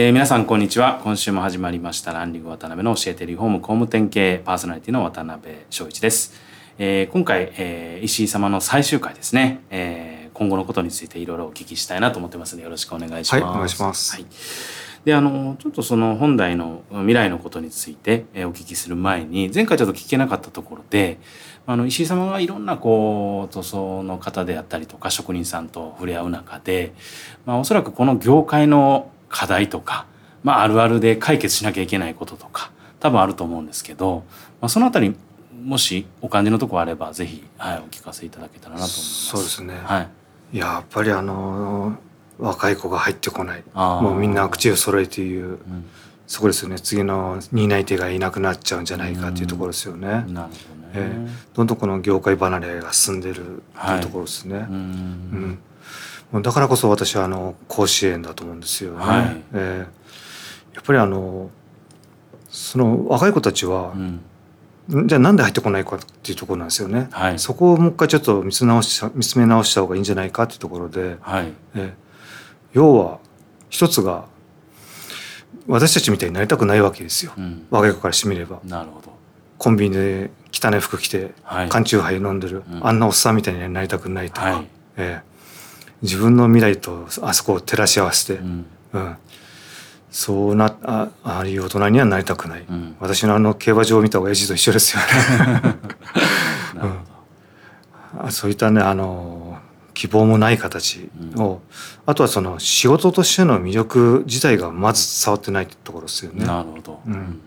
えー、皆さんこんにちは。今週も始まりましたランリング渡辺の教えてリフォーム工務店系パーソナリティの渡辺翔一です、えー、今回、えー、石井様の最終回ですね、えー、今後のことについていろいろお聞きしたいなと思ってますのでよろしくお願いします、はい、お願いします、はい。であのちょっとその本題の未来のことについて、えお聞きする前に前回ちょっと聞けなかったところであの石井様がいろんなこう塗装の方であったりとか職人さんと触れ合う中で、まあ、おそらくこの業界の課題とか、まあ、あるあるで解決しなきゃいけないこととか多分あると思うんですけど、まあ、そのあたりもしお感じのとこあればぜひ、はい、お聞かせいただけたらなと思います。そうですね、はい、やっぱりあの若い子が入ってこない。もうみんな口を揃えていう、うん、そこですよね。次の担い手がいなくなっちゃうんじゃないかっていうところですよね。なるほどね。えー、どんどんこの業界離れが進んでるっていうところですね。はい、うん。うん、だからこそ私はあの甲子園だと思うんですよね。はい、えー、やっぱりあのその若い子たちは、うん、じゃあなんで入ってこないかっていうところなんですよね。はい、そこをもう一回ちょっと見つ直し見つめ直した方がいいんじゃないかっていうところで、はい、えー、要は一つが私たちみたいになりたくないわけですよ、うん、若い子からしてみれば。なるほど。コンビニで汚い服着て、缶チューハイ飲んでる、うん、あんなおっさんみたいになりたくないとか、はい、えー、自分の未来とあそこを照らし合わせて、うん、うん、そうなあああいう大人にはなりたくない、うん、私のあの競馬場を見た親父と一緒ですよね。うん、そういったねあの希望もない形を、うん、あとはその仕事としての魅力自体がまず伝わってないところですよね。なるほど、うん。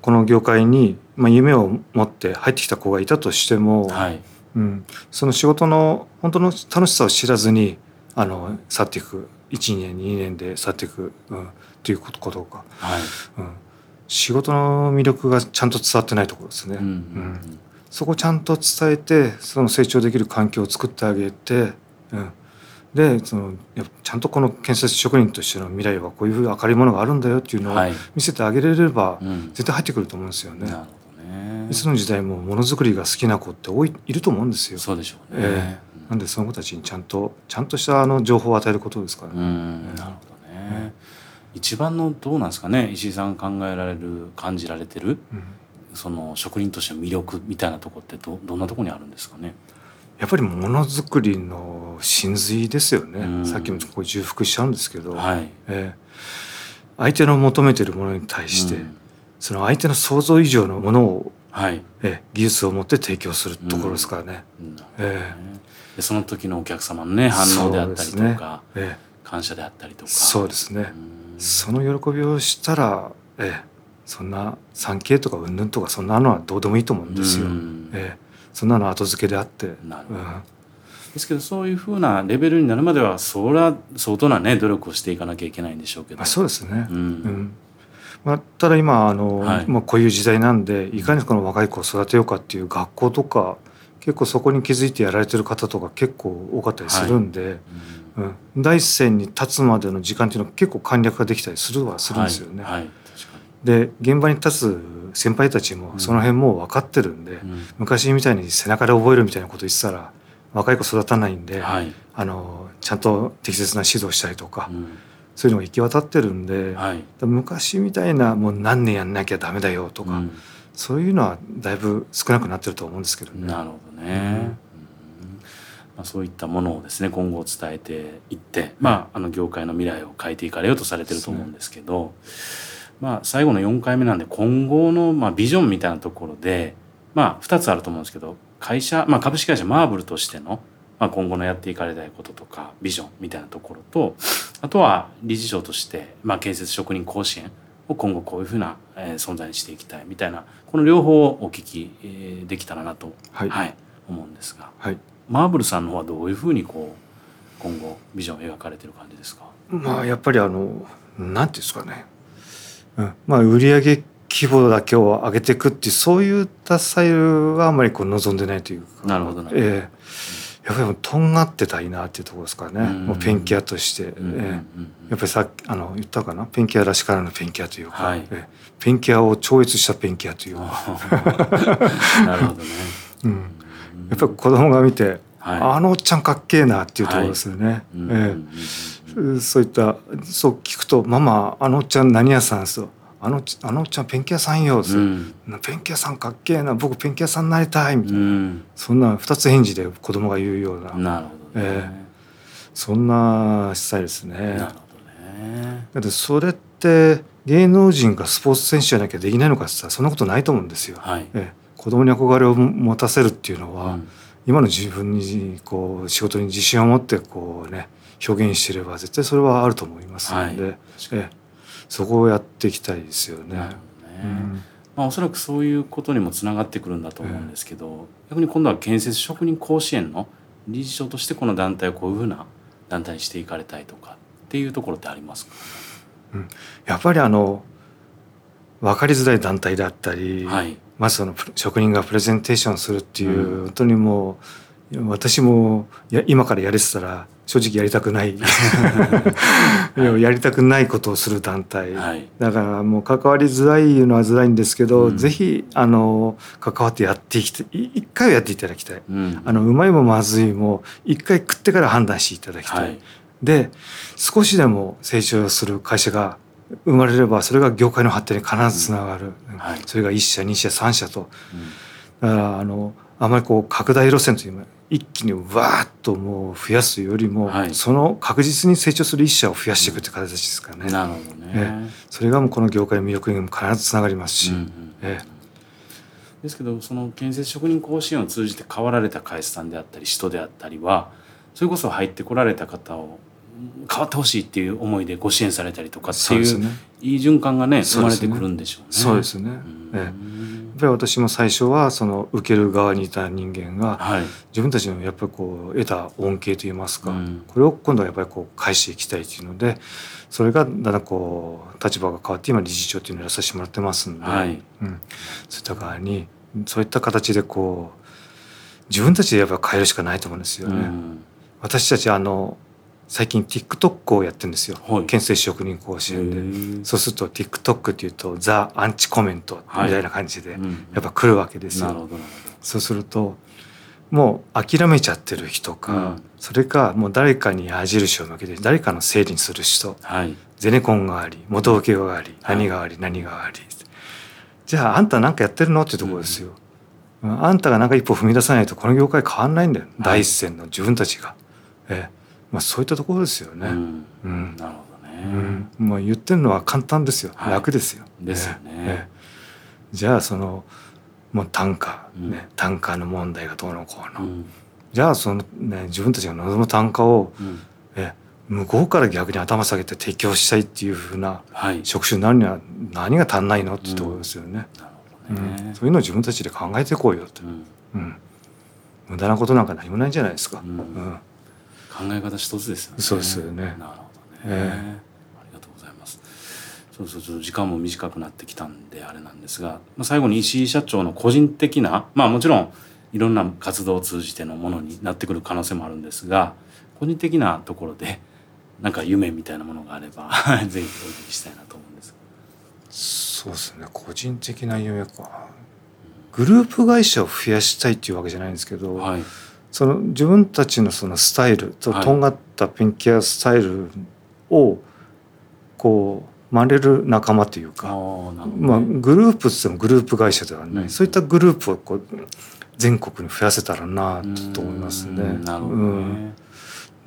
この業界に、まあ、夢を持って入ってきた子がいたとしても、はい、うん、その仕事の本当の楽しさを知らずにあの去っていく1年2年で去っていく、うん、ということか、はい。うん、仕事の魅力がちゃんと伝わってないところですね。うん、うん、そこをちゃんと伝えてその成長できる環境を作ってあげて、うん、でそのちゃんとこの建設職人としての未来はこういう明るいものがあるんだよっていうのを見せてあげれれば、絶対入ってくると思うんですよね。いつの時代もものづくりが好きな子って多いいると思うんですよ。そうでしょうね。えー、なんでその子たちにちゃんとちゃんとしたあの情報を与えることですからね。なるほどね。一番のどうなんですかね。石井さん考えられる感じられてる、うん、その職人としての魅力みたいなとこってどどんなところにあるんですかね。やっぱりものづくりの真髄ですよね、うん、さっきもこう重複しちゃうんですけど、はい、えー、相手の求めてるものに対して、うん、その相手の想像以上のものを、はい。えー、技術を持って提供するところですからね。うん、えー、その時のお客様のね反応であったりとか、ね。えー、感謝であったりとか。そうですね、その喜びをしたら、えー、そんな産経とか云々とかそんなのはどうでもいいと思うんですよ。えーそんなの後付けであって。なるほど、うん、ですけどそういうふうなレベルになるまではそれは相当なね努力をしていかなきゃいけないんでしょうけど。そうですね、うん、うんまあ、ただ今あの、はい、まあ、こういう時代なんでいかにこの若い子を育てようかっていう学校とか結構そこに気づいてやられてる方とか結構多かったりするんで、はい、うん、第一線に立つまでの時間っていうのは結構簡略ができたりするはするんですよね。はい、で現場に立つ先輩たちもその辺もう分かってるんで、うん、昔みたいに背中で覚えるみたいなこと言ってたら若い子育たないんで、はい、あのちゃんと適切な指導したりとか、うん、そういうのが行き渡ってるんで、はい、昔みたいなもう何年やんなきゃダメだよとか、うん、そういうのはだいぶ少なくなってると思うんですけどね。なるほどね、まあ、そういったものをですね今後伝えていって、まあ、あの業界の未来を変えていかれようとされてると思うんですけど。まあ、最後の4回目なんで今後のまあビジョンみたいなところで、まあ、2つあると思うんですけど会社、まあ、株式会社マーブルとしての、まあ、今後のやっていかれたいこととかビジョンみたいなところとあとは理事長として、まあ、建設職人甲子園を今後こういうふうな存在にしていきたいみたいなこの両方をお聞きできたらなと、はい、はい、思うんですが、はい、マーブルさんの方はどういうふうにこう今後ビジョンを描かれてる感じですか？まあやっぱりあのなんていうんですかね。うん、まあ売上規模だけを上げていくっていうそういったスタイルはあんまりこう望んでないというか。なるほど、ね、えー、やっぱりとんがってたいなっていうところですかね、もうペンキ屋として、えー、やっぱりさっきあの言ったかな？ペンキ屋らしからぬペンキ屋というか、はい、えー、ペンキ屋を超越したペンキ屋というか。なるほどね、うん、やっぱり子供が見て、はい、あのおっちゃんかっけえなっていうところですよね、はい、えー、そういったそう聞くと「ママあのおっちゃん何屋さんですよ」あのあのおっちゃんペンキ屋さんよ、うん、ペンキ屋さんかっけえな僕ペンキ屋さんになりたいみたいな、うん、そんな二つ返事で子供が言うような。なるほど、ね、えー、そんなスタイルですね。なるほどね。だってそれって芸能人がスポーツ選手じゃなきゃできないのかって言ったらそんなことないと思うんですよ。はい、えー、子供に憧れを持たせるっていうのは、うん、今の自分にこう仕事に自信を持ってこうね表現してれば絶対それはあると思いますので、はい、えそこをやっていきたいですよね。まあ、おそらくそういうことにもつながってくるんだと思うんですけど、えー、逆に今度は建設職人甲子園の理事長としてこの団体をこういうふうな団体にしていかれたいとかっていうところってありますか、うん、やっぱりあの分かりづらい団体だったり、はい、まずその職人がプレゼンテーションするっていう、うん、本当にもう私もや今からやれてたら正直やりたくない。やりたくないことをする団体、はい、だからもう関わりづらいのはづらいんですけど、うん、ぜひあの関わってやっていきたい。一回はやっていただきたい、うん、あのうまいもまずいも一回食ってから判断していただきたい、はい、で少しでも成長する会社が生まれればそれが業界の発展に必ずつながる、うんはい、それが1社2社3社と、だからあのあまりこう拡大路線という一気にわーっともう増やすよりも、はい、その確実に成長する一社を増やしていくって形ですかね。なるほどね、えそれがもうこの業界の魅力にも必ずつながりますし。うんうんえですけどその建設職人甲子園を通じて変わられた会社さんであったり人であったりはそれこそ入ってこられた方を変わってほしいっていう思いでご支援されたりとかっていう、ね、いい循環がね生まれてくるんでしょうね。そうですね、ええっぱり私も最初はその受ける側にいた人間が、はい、自分たちのやっぱりこう得た恩恵といいますか、うん、これを今度はやっぱりこう返していきたいというのでそれがだんだんこう立場が変わって今理事長というのをやらさせてもらってますんで、はい、うん、そういった側にそういった形でこう自分たちでやっぱ変えるしかないと思うんですよね。うん、私たちあの最近 TikTok をやってるんですよ、はい、建設職人講習で。そうすると TikTok っていうとザ・アンチコメントみたいな感じでやっぱ来るわけですよ、はいうん、そうするともう諦めちゃってる人か、うん、それかもう誰かに矢印を向けて誰かのせいにする人、はい、ゼネコンがあり元請けがあり、何があり何があり。じゃああんた何かやってるの？っていうところですよ、あんたが何か一歩踏み出さないとこの業界変わんないんだよ、第一線の自分たちが。ええまあ、そういったところですよね。うん、うん、なるほどね。うん、まあ言ってるのは簡単ですよ、はい、楽ですよ。ですよね。えー、じゃあそのもう単価、ね、単価の問題がどうのこうの、じゃあその、ね、自分たちが望む単価を、え向こうから逆に頭下げて提供したいっていうふうな職種になるには何が足んないのっていうところですよね。ね。そういうのを自分たちで考えていこうよと、うん。無駄なことなんか何もないんじゃないですか。うん考え方一つですよね。そうですよね。なるほどね。えー、ありがとうございます。そうそうそう時間も短くなってきたんであれなんですが、まあ、最後に石井社長の個人的なまあもちろんいろんな活動を通じてのものになってくる可能性もあるんですが個人的なところでなんか夢みたいなものがあれば ぜひお聞きしたいなと思うんですそうですね個人的な夢かグループ会社を増やしたいっていうわけじゃないんですけど、はい、その自分たちのそのスタイルととんがったペンキアスタイルをこう真似る仲間というか、まあ、グループっってもグループ会社ではない、うん、そういったグループをこう全国に増やせたらなと思いますね。なるほどね、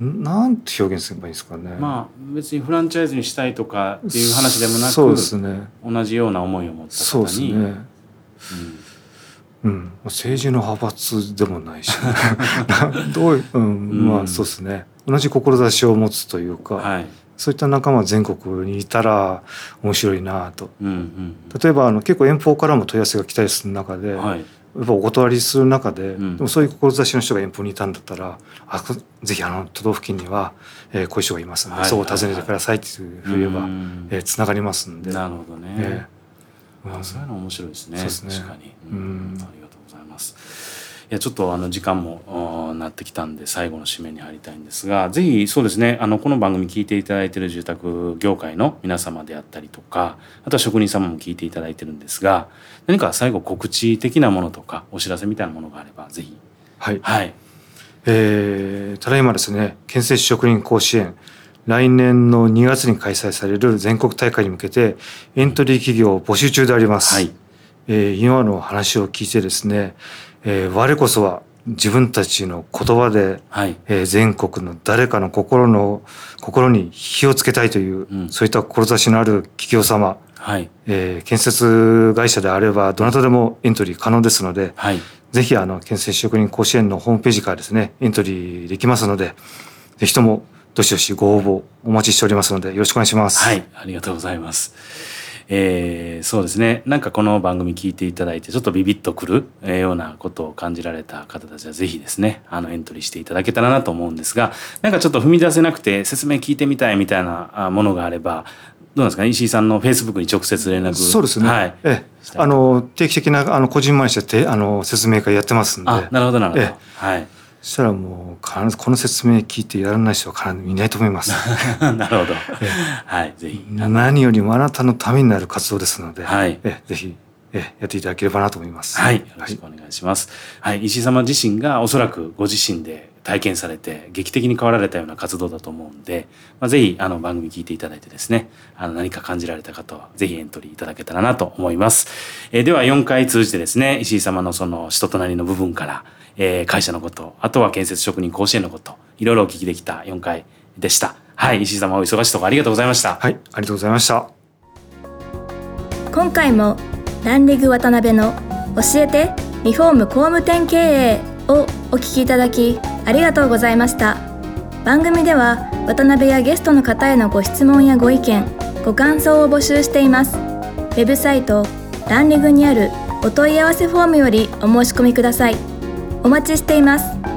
うん、なんて表現すればいいですかね。まあ別にフランチャイズにしたいとかっていう話でもなく、そうですね。同じような思いを持った方に、そうですね。うんうん、政治の派閥でもないし、どういう、うん、まあそうですね。同じ志を持つというか、はい、そういった仲間全国にいたら面白いなと、うんうん、例えばあの結構遠方からも問い合わせが来たりする中で、はい、やっぱお断りする中で,、でもそういう志の人が遠方にいたんだったらあぜひあの都道府県には、えー、こういう人がいますので、はい、そう訪ねてくださいっていうふうに言えば、えー、つながりますんで。なるほどね、えー、うん、そういうの面白いですね。すね。確かに、うん、ありがとうございます。いやちょっとあの時間もなってきたんで最後の締めに入りたいんですがぜひそうですね。あのこの番組聞いていただいている住宅業界の皆様であったりとかあとは職人様も聞いていただいてるんですが何か最後告知的なものとかお知らせみたいなものがあればぜひ。はい、はい。えー、ただいまですね建設職人甲子園来年の2月に開催される全国大会に向けてエントリー企業を募集中であります。はい、えー、今の話を聞いてですねえー、我こそは自分たちの言葉で、はい、えー、全国の誰かの心の心に火をつけたいという、うん、そういった志のある企業様、はい。えー、建設会社であればどなたでもエントリー可能ですので、はい、ぜひあの建設職人甲子園のホームページからですねエントリーできますのでぜひともどしどしご応募お待ちしておりますのでよろしくお願いします。はいありがとうございます。えー、そうですね。なんかこの番組聞いていただいてちょっとビビッとくるようなことを感じられた方たちはぜひですねあのエントリーしていただけたらなと思うんですがなんかちょっと踏み出せなくて説明聞いてみたいみたいなものがあればどうなんですか、ね、石井さんのフェイスブックに直接連絡そうですね、はい、ええ、あの定期的なあの個人前してあの説明会やってますんで。なるほどなるほど、はいそしたらもう必ずこの説明聞いてやらない人は必ずいないと思います。なるほど。はい、ぜひ。何よりもあなたのためになる活動ですので、はい、えぜひえやっていただければなと思います。はい、よろしくお願いします。はい、はい、石井様自身がおそらくご自身で体験されて劇的に変わられたような活動だと思うんで、まあ、ぜひあの番組聞いていただいてですねあの何か感じられた方はぜひエントリーいただけたらなと思います。えー、では4回通じてですね石井様のその人となりの部分からえー、会社のこと、あとは建設職人甲子園のこと、いろいろお聞きできた4回でした。はい、石井様お忙しいところありがとうございました。はい、ありがとうございました。今回もランリグ渡辺の教えてリフォーム工務店経営をお聞きいただきありがとうございました。番組では渡辺やゲストの方へのご質問やご意見、ご感想を募集しています。ウェブサイトランリグにあるお問い合わせフォームよりお申し込みください。お待ちしています